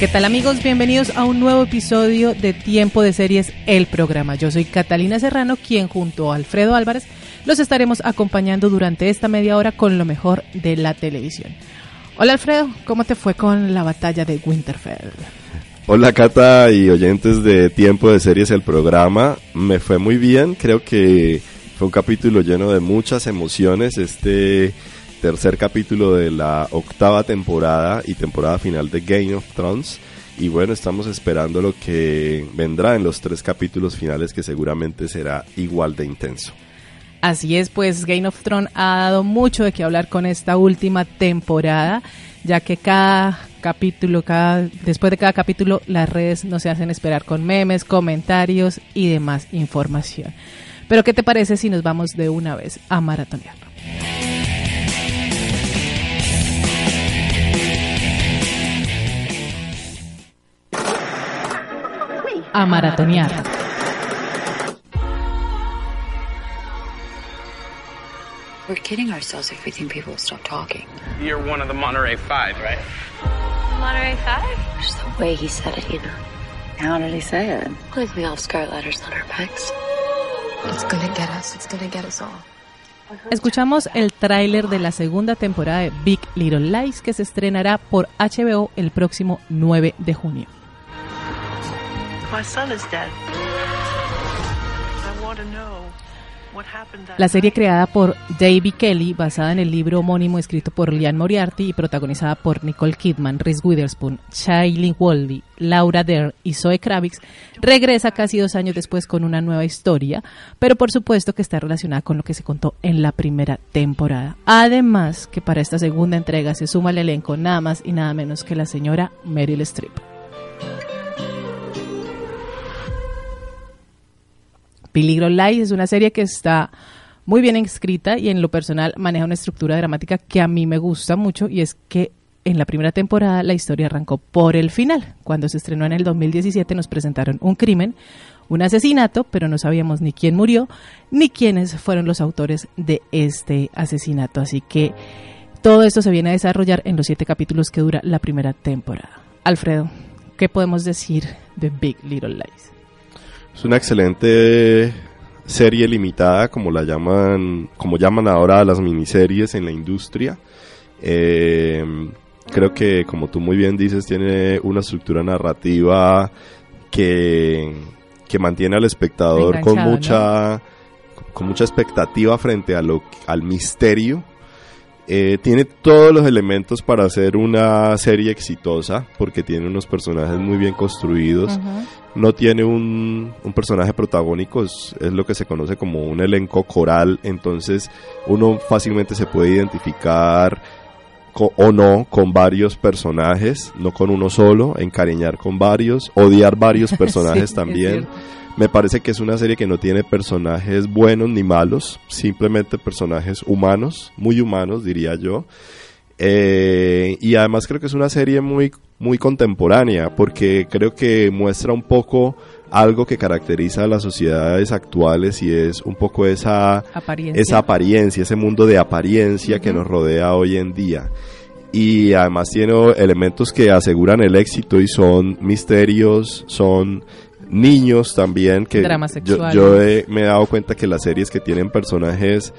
¿Qué tal amigos? Bienvenidos a un nuevo episodio de Tiempo de Series, el programa. Yo soy Catalina Serrano, quien junto a Alfredo Álvarez los estaremos acompañando durante esta media hora con lo mejor de la televisión. Hola Alfredo, ¿cómo te fue con la batalla de Winterfell? Hola Cata y oyentes de Tiempo de Series, el programa. Me fue muy bien, creo que fue un capítulo lleno de muchas emociones. Este tercer capítulo de la octava temporada y temporada final de Game of Thrones. Y bueno, estamos esperando lo que vendrá en los tres capítulos finales que seguramente será igual de intenso. Así es, pues Game of Thrones ha dado mucho de qué hablar con esta última temporada, ya que cada capítulo, cada, después de cada capítulo, las redes no se hacen esperar con memes, comentarios y demás información. Pero ¿qué te parece si nos vamos de una vez a maratonearlo? A maratonear. We're kidding ourselves if we think people will stop talking. You're one of the Monterey Five, right? Monterey Five? Just the way he said it, you know. How did he say it? Please we all have scarlet letters on our backs. It's gonna get us. It's gonna get us all. Escuchamos el tráiler de la segunda temporada de Big Little Lies que se estrenará por HBO el próximo 9 de junio. La serie creada por David Kelly, basada en el libro homónimo escrito por Lian Moriarty y protagonizada por Nicole Kidman, Reese Witherspoon, Shailene Woodley, Laura Dern y Zoe Kravitz, regresa casi dos años después con una nueva historia, pero por supuesto que está relacionada con lo que se contó en la primera temporada. Además, que para esta segunda entrega se suma al elenco nada más y nada menos que la señora Meryl Streep. Peligro Lies es una serie que está muy bien escrita y en lo personal maneja una estructura dramática que a mí me gusta mucho y es que en la primera temporada la historia arrancó por el final. Cuando se estrenó en el 2017 nos presentaron un crimen, un asesinato, pero no sabíamos ni quién murió ni quiénes fueron los autores de este asesinato. Así que todo esto se viene a desarrollar en los siete capítulos que dura la primera temporada. Alfredo, ¿qué podemos decir de Big Little Lies? Es una excelente serie limitada, como la llaman, como llaman ahora a las miniseries en la industria. Eh, creo que, como tú muy bien dices, tiene una estructura narrativa que, que mantiene al espectador con mucha, con mucha expectativa frente a lo, al misterio. Eh, tiene todos los elementos para hacer una serie exitosa, porque tiene unos personajes muy bien construidos. No tiene un, un personaje protagónico, es, es lo que se conoce como un elenco coral, entonces uno fácilmente se puede identificar co- o no con varios personajes, no con uno solo, encariñar con varios, odiar varios personajes Sí, también. Me parece que es una serie que no tiene personajes buenos ni malos, simplemente personajes humanos, muy humanos diría yo. Eh, y además creo que es una serie muy, muy contemporánea, porque creo que muestra un poco algo que caracteriza a las sociedades actuales y es un poco esa, Apariencia. esa apariencia, ese mundo de apariencia que nos rodea hoy en día. Y además tiene elementos que aseguran el éxito y son misterios, son niños también que yo, yo he- me he dado cuenta que las series que tienen personajes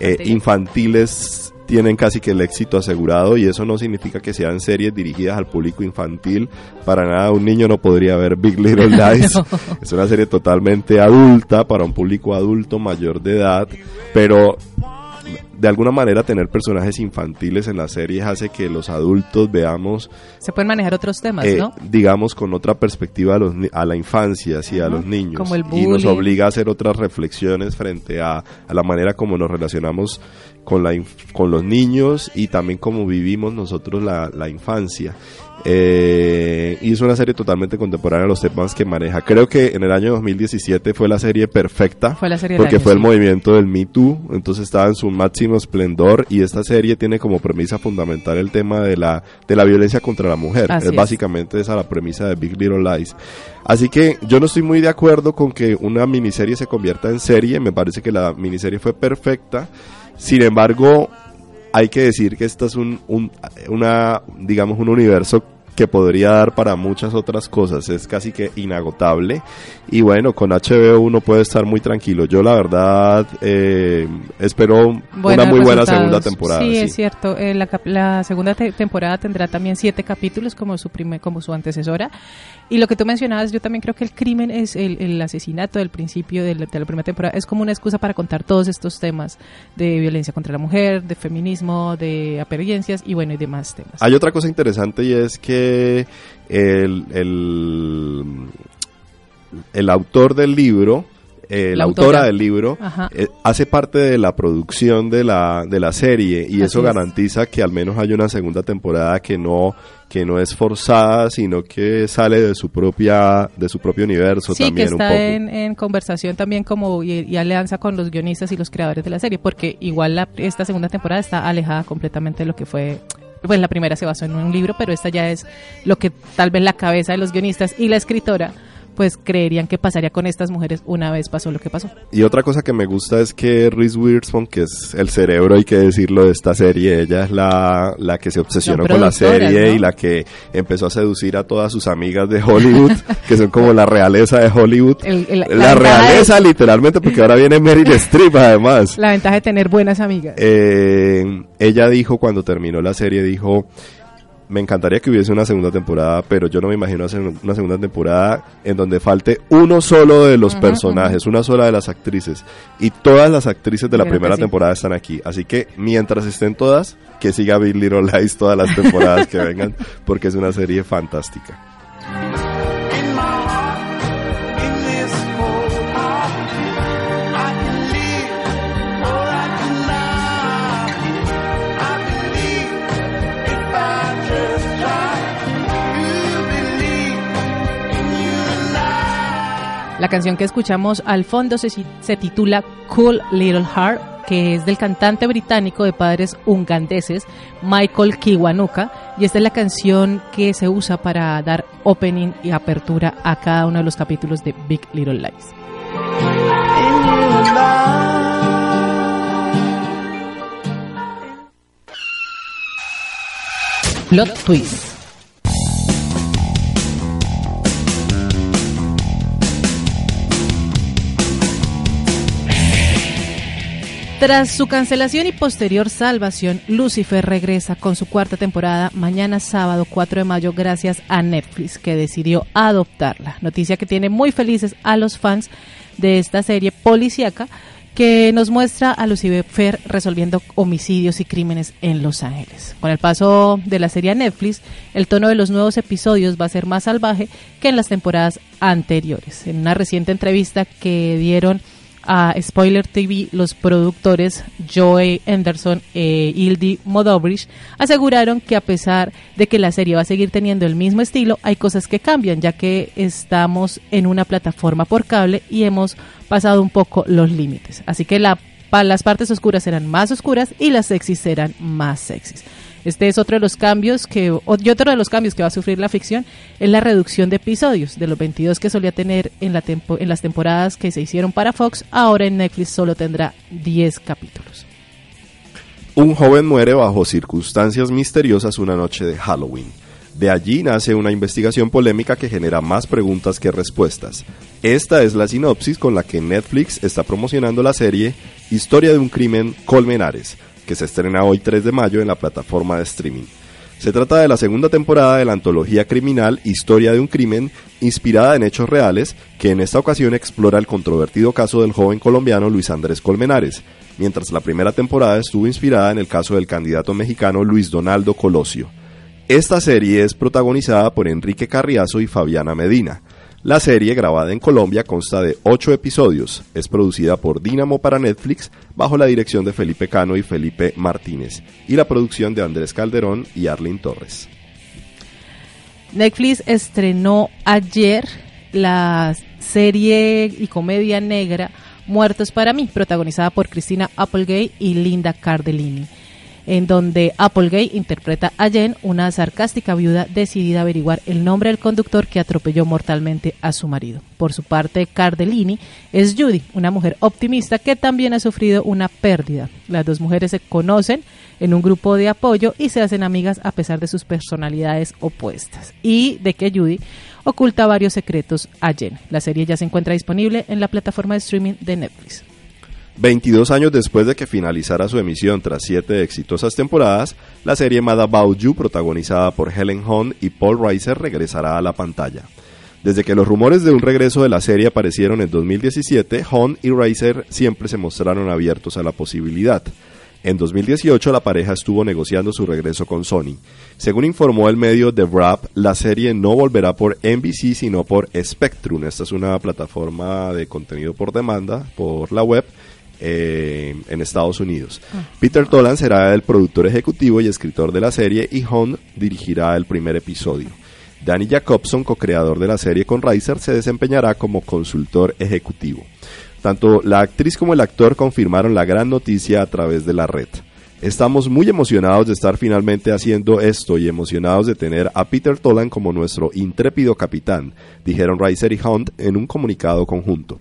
eh, Infantil. infantiles tienen casi que el éxito asegurado y eso no significa que sean series dirigidas al público infantil. Para nada, un niño no podría ver Big Little Lies. Es una serie totalmente adulta para un público adulto mayor de edad, pero de alguna manera tener personajes infantiles en las series hace que los adultos veamos Se pueden manejar otros temas, eh, ¿no? digamos, con otra perspectiva a, los a la infancia, sí, a los niños. como el y nos obliga a hacer otras reflexiones frente a, a la manera como nos relacionamos con, la, con los niños y también cómo vivimos nosotros la, la infancia. Eh, y es una serie totalmente contemporánea a los temas que maneja. Creo que en el año 2017 fue la serie perfecta. Fue la serie del porque año, fue el sí. movimiento del Me Too, entonces estaba en su máximo esplendor y esta serie tiene como premisa fundamental el tema de la, de la violencia contra la mujer. Así es es. básicamente esa la premisa de Big Little Lies. Así que yo no estoy muy de acuerdo con que una miniserie se convierta en serie, me parece que la miniserie fue perfecta. Sin embargo, hay que decir que esta es un, un- una, digamos, un universo que podría dar para muchas otras cosas, es casi que inagotable y bueno, con HBO uno puede estar muy tranquilo. Yo la verdad eh, espero una muy buena segunda temporada. Sí, sí. es cierto. Eh, la, la segunda te- temporada tendrá también siete capítulos como su prime- como su antecesora. Y lo que tú mencionabas, yo también creo que el crimen es el, el asesinato del principio de la, de la primera temporada. Es como una excusa para contar todos estos temas de violencia contra la mujer, de feminismo, de apariencias y bueno, y demás temas. Hay otra cosa interesante y es que el, el, el autor del libro, eh, la, La autora, autora. del libro, eh, hace parte de la producción de la, de la serie y Así eso es. garantiza que al menos haya una segunda temporada que no que no es forzada sino que sale de su propia de su propio universo Sí, que también un está poco en, en conversación también como y, y alianza con los guionistas y los creadores de la serie, porque igual la- esta segunda temporada está alejada completamente de lo que fue, pues la primera se basó en un libro, pero esta ya es lo que tal vez la cabeza de los guionistas y la escritora pues creerían que pasaría con estas mujeres una vez pasó lo que pasó. Y otra cosa que me gusta es que Reese Witherspoon, que es el cerebro, hay que decirlo, de esta serie, ella es la, la que se obsesionó con la serie ¿no? y la que empezó a seducir a todas sus amigas de Hollywood, que son como la realeza de Hollywood. El- el- la, realeza, literalmente, porque ahora viene Meryl Streep, además. La ventaja de tener buenas amigas. Eh, ella dijo cuando terminó la serie, dijo, me encantaría que hubiese una segunda temporada, pero yo no me imagino hacer una segunda temporada en donde falte uno solo de los personajes, una sola de las actrices. Y todas las actrices de la Creo primera sí. temporada están aquí. Así que mientras estén todas, que siga Big Little Lies todas las temporadas que vengan, porque es una serie fantástica. La canción que escuchamos al fondo se, se titula Cool Little Heart, que es del cantante británico de padres ungandeses Michael Kiwanuka, y esta es la canción que se usa para dar opening y apertura a cada uno de los capítulos de Big Little Lies. Plot Twist. Tras su cancelación y posterior salvación, Lucifer regresa con su cuarta temporada mañana sábado 4 de mayo gracias a Netflix que decidió adoptarla. Noticia que tiene muy felices a los fans de esta serie policíaca que nos muestra a Lucifer resolviendo homicidios y crímenes en Los Ángeles. Con el paso de la serie a Netflix, el tono de los nuevos episodios va a ser más salvaje que en las temporadas anteriores. En una reciente entrevista que dieron a Spoiler TV, los productores Joey Anderson e Ildi Modobridge aseguraron que a pesar de que la serie va a seguir teniendo el mismo estilo, hay cosas que cambian, ya que estamos en una plataforma por cable y hemos pasado un poco los límites. Así que la, pa- las partes oscuras serán más oscuras y las sexys serán más sexys. Este es otro de los cambios que, otro de los cambios que va a sufrir la ficción es la reducción de episodios. De los 22 que solía tener en, la en las temporadas que se hicieron para Fox, ahora en Netflix solo tendrá 10 capítulos. Un joven muere bajo circunstancias misteriosas una noche de Halloween. De allí nace una investigación polémica que genera más preguntas que respuestas. Esta es la sinopsis con la que Netflix está promocionando la serie Historia de un crimen Colmenares, que se estrena hoy 3 de mayo en la plataforma de streaming. Se trata de la segunda temporada de la antología criminal Historia de un crimen, inspirada en hechos reales, que en esta ocasión explora el controvertido caso del joven colombiano Luis Andrés Colmenares, mientras la primera temporada estuvo inspirada en el caso del candidato mexicano Luis Donaldo Colosio. Esta serie es protagonizada por Enrique Carriazo y Fabiana Medina. La serie, grabada en Colombia, consta de ocho episodios. Es producida por Dynamo para Netflix, bajo la dirección de Felipe Cano y Felipe Martínez, y la producción de Andrés Calderón y Arlene Torres. Netflix estrenó ayer la serie y comedia negra Muertos para mí, protagonizada por Cristina Applegate y Linda Cardellini, en donde Applegate interpreta a Jen, una sarcástica viuda decidida a averiguar el nombre del conductor que atropelló mortalmente a su marido. Por su parte, Cardellini es Judy, una mujer optimista que también ha sufrido una pérdida. Las dos mujeres se conocen en un grupo de apoyo y se hacen amigas a pesar de sus personalidades opuestas y de que Judy oculta varios secretos a Jen. La serie ya se encuentra disponible en la plataforma de streaming de Netflix. 22 años después de que finalizara su emisión tras siete exitosas temporadas, la serie Mad About You, protagonizada por Helen Hunt y Paul Reiser, regresará a la pantalla. Desde que los rumores de un regreso de la serie aparecieron en 2017, Hunt y Reiser siempre se mostraron abiertos a la posibilidad. En 2018 la pareja estuvo negociando su regreso con Sony. Según informó el medio The Wrap, la serie no volverá por NBC sino por Spectrum. Esta es una plataforma de contenido por demanda por la web eh, en Estados Unidos. Peter Tolan será el productor ejecutivo y escritor de la serie y Hunt dirigirá el primer episodio. Danny Jacobson, co-creador de la serie con Reiser, se desempeñará como consultor ejecutivo. Tanto la actriz como el actor confirmaron la gran noticia a través de la red. Estamos muy emocionados de estar finalmente haciendo esto y emocionados de tener a Peter Tolan como nuestro intrépido capitán, dijeron Reiser y Hunt en un comunicado conjunto.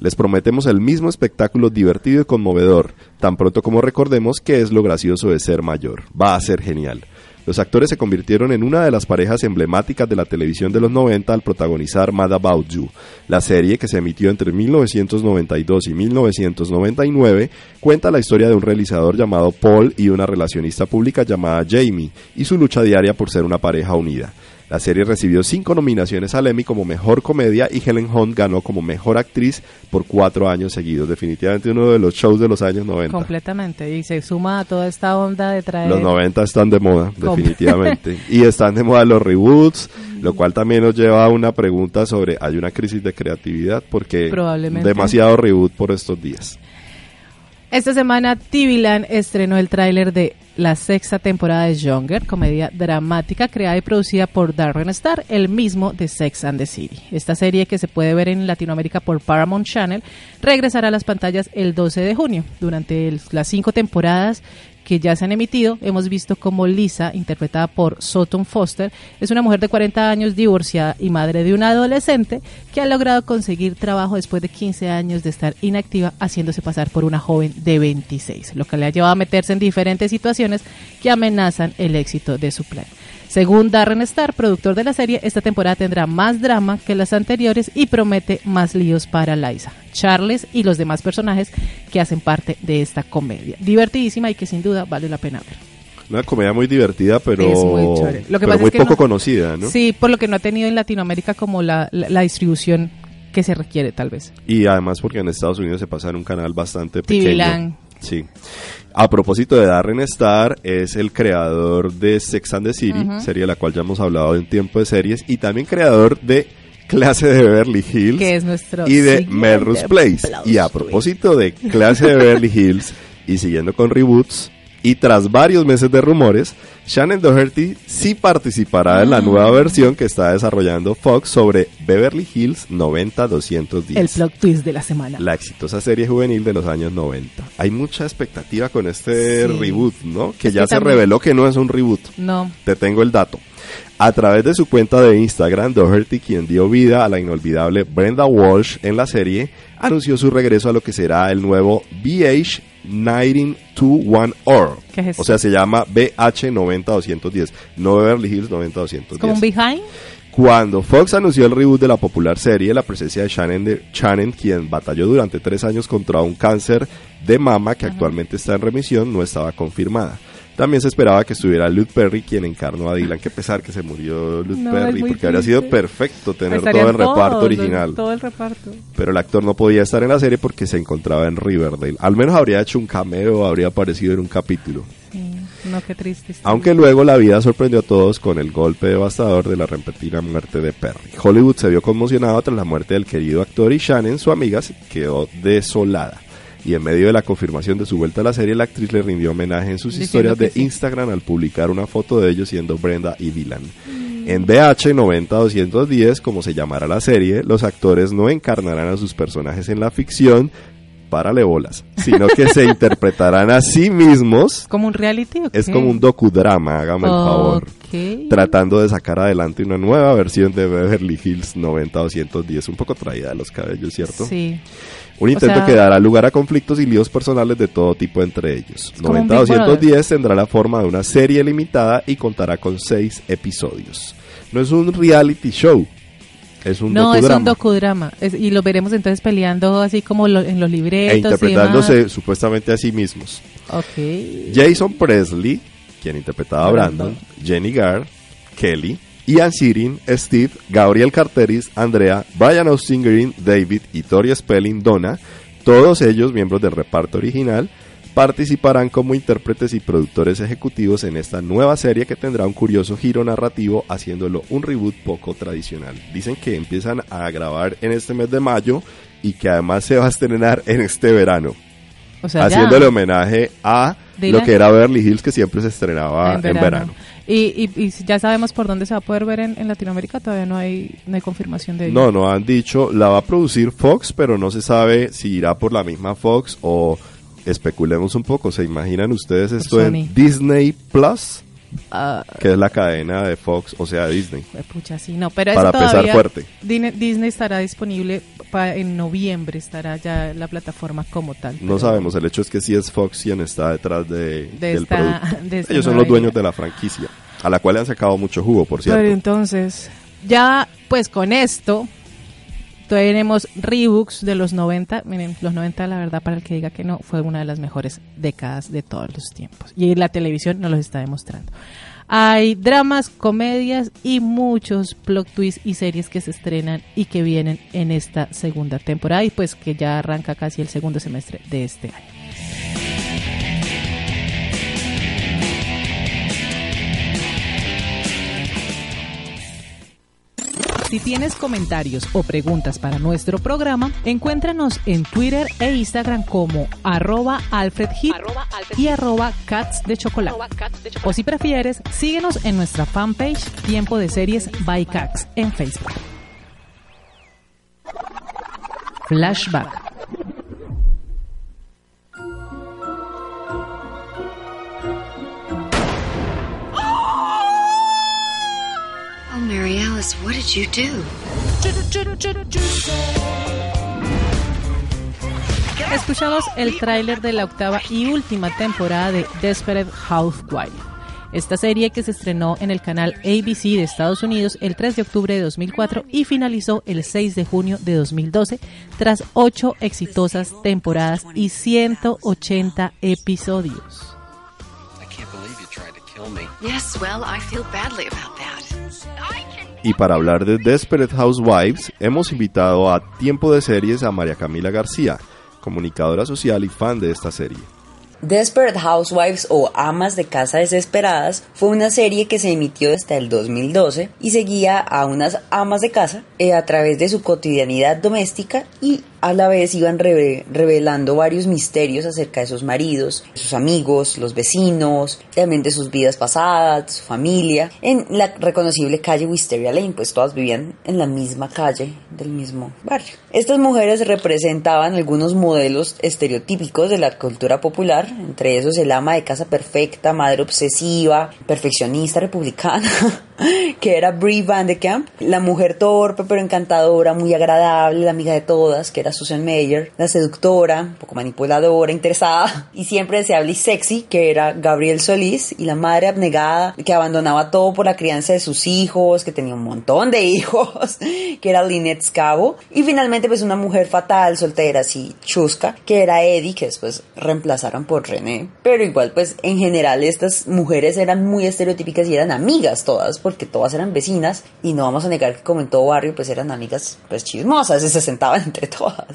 Les prometemos el mismo espectáculo divertido y conmovedor, tan pronto como recordemos que es lo gracioso de ser mayor. Va a ser genial. Los actores se convirtieron en una de las parejas emblemáticas de la televisión de los 90 al protagonizar Mad About You. La serie, que se emitió entre 1992 y 1999, cuenta la historia de un realizador llamado Paul y una relacionista pública llamada Jamie, y su lucha diaria por ser una pareja unida. La serie recibió cinco nominaciones al Emmy como Mejor Comedia y Helen Hunt ganó como Mejor Actriz por cuatro años seguidos. Definitivamente uno de los shows de los años 90. Completamente. Y se suma a toda esta onda de traer... Los 90 están de moda, definitivamente. y están de moda los reboots, lo cual también nos lleva a una pregunta sobre, ¿hay una crisis de creatividad? Porque Probablemente. demasiado reboot por estos días. Esta semana TV-Land estrenó el tráiler de la sexta temporada de Younger, comedia dramática creada y producida por Darren Star, el mismo de Sex and the City. Esta serie que se puede ver en Latinoamérica por Paramount Channel regresará a las pantallas el 12 de junio. Durante las cinco temporadas que ya se han emitido, hemos visto como Lisa, interpretada por Sutton Foster, es una mujer de 40 años divorciada y madre de un adolescente que ha logrado conseguir trabajo después de 15 años de estar inactiva, haciéndose pasar por una joven de 26, lo que le ha llevado a meterse en diferentes situaciones que amenazan el éxito de su plan. Según Darren Star, productor de la serie, esta temporada tendrá más drama que las anteriores y promete más líos para Liza, Charles y los demás personajes que hacen parte de esta comedia. Divertidísima y que sin duda vale la pena ver. Una comedia muy divertida, pero, Es muy chévere. Lo que pero pasa muy es que poco no- conocida, ¿no? Sí, por lo que no ha tenido en Latinoamérica como la, la, la distribución que se requiere tal vez. Y además porque en Estados Unidos se pasa en un canal bastante pequeño. Sí. A propósito de Darren Star, es el creador de Sex and the City, serie de la cual ya hemos hablado de un tiempo de series, y también creador de Clase de Beverly Hills Que es nuestro y de Melrose Place. Y a propósito de Clase de Beverly Hills, y siguiendo con reboots, y tras varios meses de rumores, Shannon Doherty sí participará en la nueva versión que está desarrollando Fox sobre Beverly Hills 90210 El plot twist de la semana. la exitosa serie juvenil de los años 90. Hay mucha expectativa con este Sí. reboot, ¿no? Que Es ya que se también- reveló que no es un reboot. No, Te tengo el dato. A través de su cuenta de Instagram, Doherty, quien dio vida a la inolvidable Brenda Walsh en la serie, anunció su regreso a lo que será el nuevo BH 90210. ¿Qué es eso? O sea, se llama BH 90210, no Beverly Hills 90210. es como un behind. Cuando Fox anunció el reboot de la popular serie, la presencia de Shannon, de Shannon, quien batalló durante tres años contra un cáncer de mama que actualmente está en remisión, no estaba confirmada. También se esperaba que estuviera Luke Perry, quien encarnó a Dylan. Qué pesar que se murió Luke No, Perry, porque habría sido perfecto tener Estarían todo el reparto original. Todo el reparto. Pero el actor no podía estar en la serie porque se encontraba en Riverdale. Al menos habría hecho un cameo, habría aparecido en un capítulo. Sí. No, qué triste. Aunque luego la vida sorprendió a todos con el golpe devastador de la repentina muerte de Perry. Hollywood se vio conmocionado tras la muerte del querido actor y Shannon, su amiga, se quedó desolada. Y en medio de la confirmación de su vuelta a la serie, la actriz le rindió homenaje en sus Diciendo historias de sí. Instagram al publicar una foto de ellos siendo Brenda y Dylan. En BH 90-210, como se llamará la serie, los actores no encarnarán a sus personajes en la ficción, párale bolas, sino que se interpretarán a sí mismos. ¿Como un reality? o Es como un docudrama, hágame el favor. Tratando de sacar adelante una nueva versión de Beverly Hills 90-210, un poco traída de los cabellos, ¿cierto? Sí. Un intento sea- que dará lugar a conflictos y líos personales de todo tipo entre ellos. como un Big Brother. 90-210 tendrá la forma de una serie limitada y contará con seis episodios. No es un reality show, es un No, es un docudrama. Es- y lo veremos entonces peleando así como lo- en los libretos. e y interpretándose demás. supuestamente a sí mismos. Ok. Jason Presley, quien interpretaba a Brandon, Jenny Garr, Kelly, Ian Sirin, Steve, Gabriel Carteris, Andrea, Brian Austin Green, David y Tori Spelling Donna, todos ellos miembros del reparto original, participarán como intérpretes y productores ejecutivos en esta nueva serie que tendrá un curioso giro narrativo haciéndolo un reboot poco tradicional. Dicen que empiezan a grabar en este mes de mayo y que además se va a estrenar en este verano O sea, homenaje a lo que era Beverly Hills que siempre se estrenaba en verano. Y, y, y ya sabemos por dónde se va a poder ver en, en Latinoamérica. Todavía no hay, no hay confirmación de ello. No, no han dicho, la va a producir Fox, pero no se sabe si irá por la misma Fox o especulemos un poco. ¿Se imaginan ustedes esto en Disney Plus? Ah, Que es la cadena de Fox, o sea, Disney. pucha, sí, no. Pero Para todavía fuerte. Disney, estará disponible pa- en noviembre. Estará ya la plataforma como tal. No sabemos, el hecho es que sí es Fox quien está detrás de, De del esta- producto. de Ellos son los dueños de la franquicia, a la cual le han sacado mucho jugo, por cierto. Pero entonces, ya pues con esto, tenemos rebooks de los 90. Miren, los 90, la verdad, para el que diga que no, fue una de las mejores décadas de todos los tiempos. Y la televisión nos los está demostrando. Hay dramas, comedias y muchos plot twists y series que se estrenan y que vienen en esta segunda temporada y pues que ya arranca casi el segundo semestre de este año. Si tienes comentarios o preguntas para nuestro programa, encuéntranos en Twitter e Instagram como arroba alfredhit y arroba cats de chocolate. O si prefieres, síguenos en nuestra fanpage Tiempo de Series by Cax en Facebook. Flashback. Alice, what did you do? Escuchamos el tráiler de la octava y última temporada de Desperate Housewife. Esta serie que se estrenó en el canal ABC de Estados Unidos el 3 de octubre de 2004 y finalizó el 6 de junio de 2012 tras ocho exitosas temporadas y 180 episodios. I can't believe you tried to kill me. Yes, well, I feel badly about that. Y para hablar de Desperate Housewives, hemos invitado a Tiempo de Series a María Camila García, comunicadora social y fan de esta serie. Desperate Housewives o Amas de Casa Desesperadas fue una serie que se emitió hasta el 2012 y seguía a unas amas de casa eh, a través de su cotidianidad doméstica y a la vez iban reve- revelando varios misterios acerca de sus maridos, sus amigos, los vecinos, también de sus vidas pasadas, su familia, en la reconocible calle Wisteria Lane, pues todas vivían en la misma calle del mismo barrio. Estas mujeres representaban algunos modelos estereotípicos de la cultura popular, entre esos el ama de casa perfecta, madre obsesiva, perfeccionista republicana, que era Brie Van de Camp, la mujer torpe pero encantadora, muy agradable, la amiga de todas, que era Susan Mayer, la seductora, un poco manipuladora, interesada y siempre deseable y sexy, que era Gabriel Solís, y la madre abnegada, que abandonaba todo por la crianza de sus hijos, que tenía un montón de hijos, que era Lynette Scavo, y finalmente pues una mujer fatal, soltera, así chusca, que era Eddie, que después reemplazaron por René, pero igual pues en general estas mujeres eran muy estereotípicas y eran amigas todas, porque todas eran vecinas, y no vamos a negar que como en todo barrio pues eran amigas pues chismosas, y se sentaban entre todas.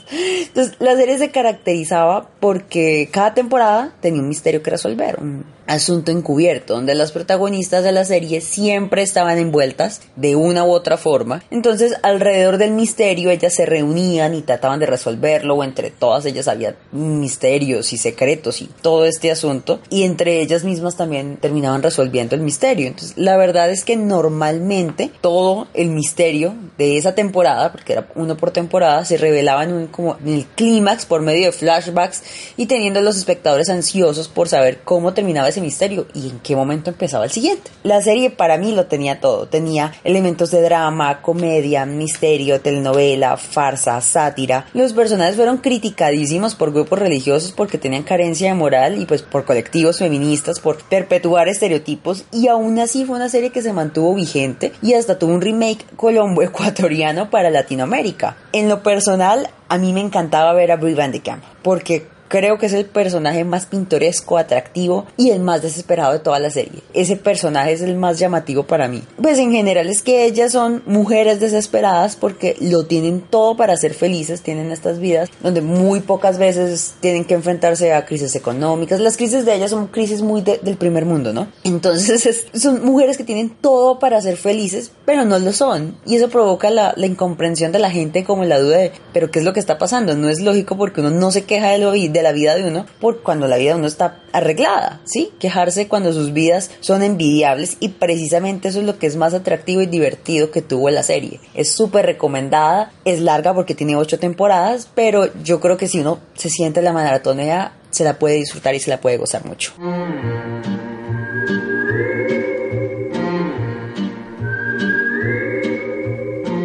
Entonces la serie se caracterizaba porque cada temporada tenía un misterio que resolver, un Asunto Encubierto, donde las protagonistas de la serie siempre estaban envueltas de una u otra forma. Entonces, alrededor del misterio, ellas se reunían y trataban de resolverlo, o entre todas ellas había misterios y secretos y todo este asunto, y entre ellas mismas también terminaban resolviendo el misterio. Entonces, la verdad es que normalmente todo el misterio de esa temporada, porque era uno por temporada, se revelaba en, un, como en el clímax por medio de flashbacks y teniendo a los espectadores ansiosos por saber cómo terminaba ese misterio y en qué momento empezaba el siguiente. La serie para mí lo tenía todo, tenía elementos de drama, comedia, misterio, telenovela, farsa, sátira. Los personajes fueron criticadísimos por grupos religiosos porque tenían carencia de moral y pues por colectivos feministas por perpetuar estereotipos y aún así fue una serie que se mantuvo vigente y hasta tuvo un remake colombo ecuatoriano para Latinoamérica. En lo personal, a mí me encantaba ver a Brie Van de Camp porque Creo que es el personaje más pintoresco, atractivo y el más desesperado de toda la serie. Ese personaje es el más llamativo para mí. Pues en general es que ellas son mujeres desesperadas porque lo tienen todo para ser felices, tienen estas vidas donde muy pocas veces tienen que enfrentarse a crisis económicas. Las crisis de ellas son crisis muy de- del primer mundo, ¿no? Entonces es- son mujeres que tienen todo para ser felices, pero no lo son. Y eso provoca la, incomprensión de la gente como la duda de, pero ¿qué es lo que está pasando? No es lógico porque uno no se queja de, lo, de la vida de uno por cuando la vida de uno está arreglada, ¿sí? Quejarse cuando sus vidas son envidiables y precisamente eso es lo que es más atractivo y divertido que tuvo la serie. Es súper recomendada, es larga porque tiene ocho temporadas, pero yo creo que si uno se siente la maratonea, se la puede disfrutar y se la puede gozar mucho.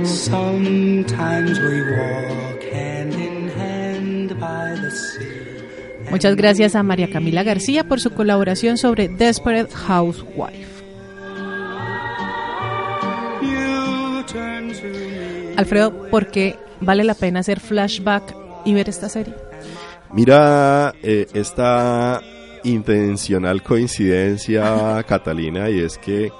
Sometimes we walk Muchas gracias a María Camila García por su colaboración sobre Desperate Housewife. Alfredo, ¿por qué vale la pena hacer flashback y ver esta serie? Mira eh, esta intencional coincidencia, Catalina, y es que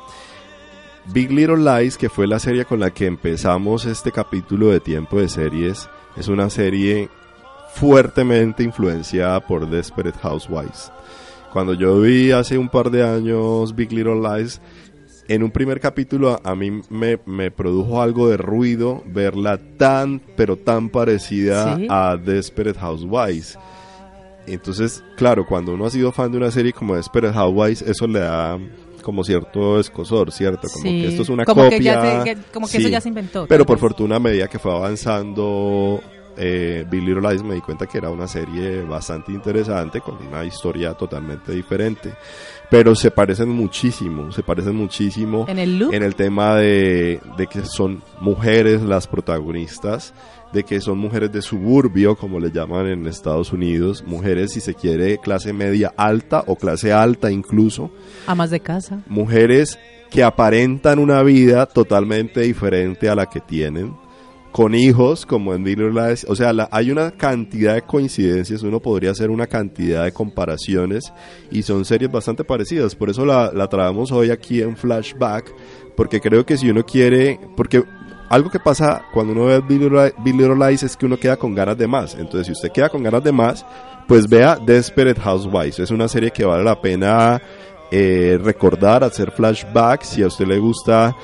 Big Little Lies, que fue la serie con la que empezamos este capítulo de tiempo de series, es una serie fuertemente influenciada por Desperate Housewives. Cuando yo vi hace un par de años Big Little Lies, en un primer capítulo a, mí me, me produjo algo de ruido verla tan, pero tan parecida Sí. a Desperate Housewives. Entonces, claro, cuando uno ha sido fan de una serie como Desperate Housewives, eso le da como cierto escosor, ¿cierto? Como Sí, que esto es una como que copia. ya te- que- como que eso ya se inventó, Pero por fortuna, a medida que fue avanzando eh, Big Little Lies, me di cuenta que era una serie bastante interesante, con una historia totalmente diferente. Pero se parecen muchísimo, se parecen muchísimo En el look. en el tema de, de que son mujeres las protagonistas, de que son mujeres de suburbio, como le llaman en Estados Unidos, mujeres si se quiere clase media alta o clase alta incluso, Amas de casa. mujeres que aparentan una vida totalmente diferente a la que tienen, con hijos, como en Little Lies. O sea, la- hay una cantidad de coincidencias, uno podría hacer una cantidad de comparaciones y son series bastante parecidas. Por eso la, la traemos hoy aquí en Flashback, porque creo que si uno quiere, porque algo que pasa cuando uno ve Big Little Lies es que uno queda con ganas de más. Entonces, si usted queda con ganas de más, pues vea Desperate Housewives. Es una serie que vale la pena eh, recordar, hacer flashbacks. Si a usted le gusta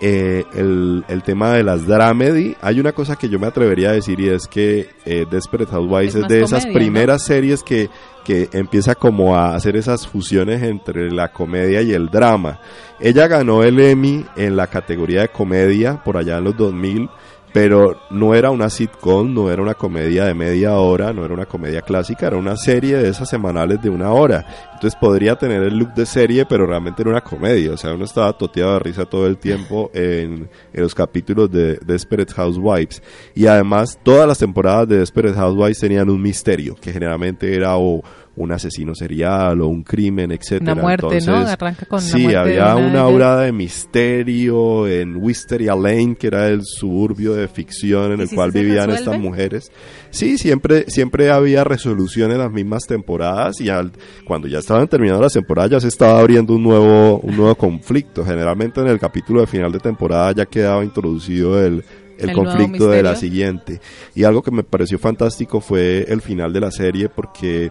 eh, el, el tema de las dramedy, hay una cosa que yo me atrevería a decir y es que eh, Desperate Housewives Es de esas comedia, ¿no? primeras series que, que empieza como a hacer esas fusiones entre la comedia y el drama. Ella ganó el Emmy en la categoría de comedia por allá en los 2000 pero no era una sitcom, no era una comedia de media hora, no era una comedia clásica, era una serie de esas semanales de una hora. Entonces podría tener el look de serie, pero realmente era una comedia. O sea, uno estaba toteado de risa todo el tiempo en, en los capítulos de Desperate Housewives. Y además, todas las temporadas de Desperate Housewives tenían un misterio, que generalmente era o un asesino serial o un crimen, etcétera. Una muerte, ¿no? Entonces, Arranca con la sí, muerte había una de una aura de misterio en Wisteria Lane, que era el suburbio de ficción en ¿Y el si cual vivían resuelve? estas mujeres. Sí, siempre, siempre había resolución en las mismas temporadas y al- cuando ya estaban terminando las temporadas ya se estaba abriendo un nuevo, un nuevo conflicto. Generalmente en el capítulo de final de temporada ya quedaba introducido el, el, El conflicto de la siguiente. Y algo que me pareció fantástico fue el final de la serie porque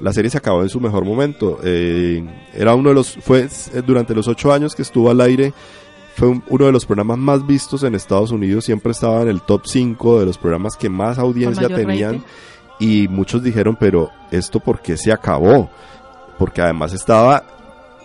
la serie se acabó en su mejor momento. Eh, era uno de los, fue eh, durante los ocho años que estuvo al aire, fue un- uno de los programas más vistos en Estados Unidos, siempre estaba en el top 5 de los programas que más audiencia tenían. rating. Y muchos dijeron, pero ¿esto por qué se acabó? Porque además estaba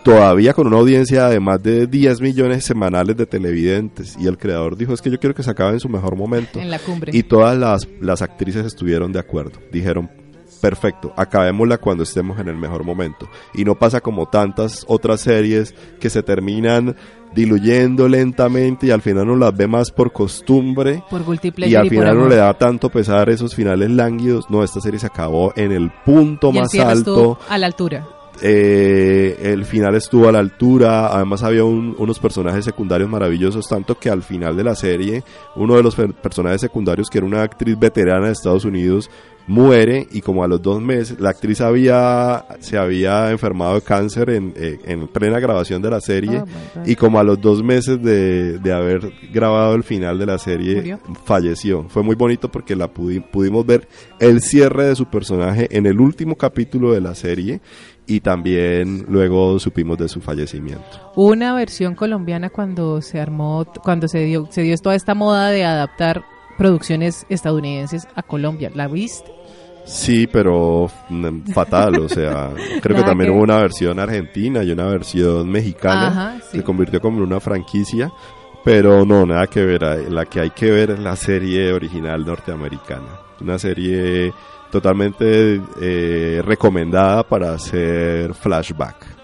todavía con una audiencia de más de 10 millones semanales de televidentes. Y el creador dijo, es que yo quiero que se acabe en su mejor momento. En la cumbre. Y todas las, las actrices estuvieron de acuerdo. Dijeron, perfecto, acabémosla cuando estemos en el mejor momento. Y no pasa como tantas otras series que se terminan diluyendo lentamente y al final uno las ve más por costumbre. Por Y al final amor. le da tanto pesar esos finales lánguidos. No, esta serie se acabó en el punto y más alto. a la altura. Eh, el final estuvo a la altura, además había un- unos personajes secundarios maravillosos, tanto que al final de la serie, uno de los per- personajes secundarios, que era una actriz veterana de Estados Unidos, muere y como a los dos meses, la actriz había, se había enfermado de cáncer en, eh, en plena grabación de la serie Oh, God. y como a los dos meses de, de haber grabado el final de la serie, Murió. falleció. Fue muy bonito porque la pudi- pudimos ver el cierre de su personaje en el último capítulo de la serie y también luego supimos de su fallecimiento. Una versión colombiana cuando se armó, cuando se dio, se dio toda esta moda de adaptar producciones estadounidenses a Colombia. ¿La viste? Sí, pero mm, fatal, o sea, creo que también que- hubo una versión argentina y una versión mexicana, Ajá, sí. se convirtió como en una franquicia, pero no, nada que ver, la que hay que ver es la serie original norteamericana, una serie totalmente eh, recomendada para hacer flashback.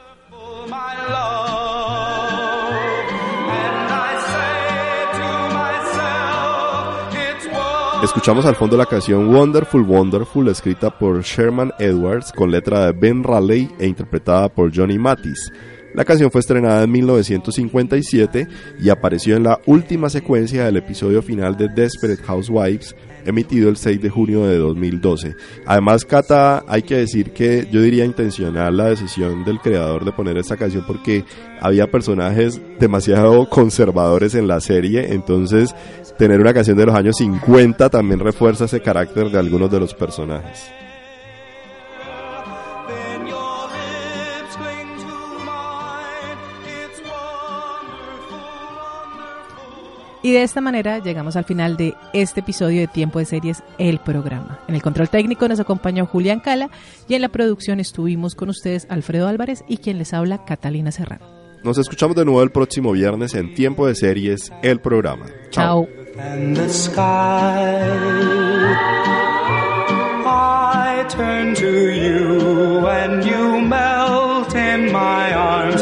Escuchamos al fondo la canción Wonderful Wonderful, escrita por Sherman Edwards, con letra de Ben Raleigh e interpretada por Johnny Mathis. La canción fue estrenada en 1957 y apareció en la última secuencia del episodio final de Desperate Housewives, emitido el 6 de junio de 2012. Además, Cata, hay que decir que yo diría intencional la decisión del creador de poner esta canción porque había personajes demasiado conservadores en la serie, entonces tener una canción de los años 50 también refuerza ese carácter de algunos de los personajes. Y de esta manera llegamos al final de este episodio de Tiempo de Series, el programa. En el control técnico nos acompañó Julián Cala y en la producción estuvimos con ustedes Alfredo Álvarez y quien les habla Catalina Serrano. Nos escuchamos de nuevo el próximo viernes en Tiempo de Series, el programa. Chao. and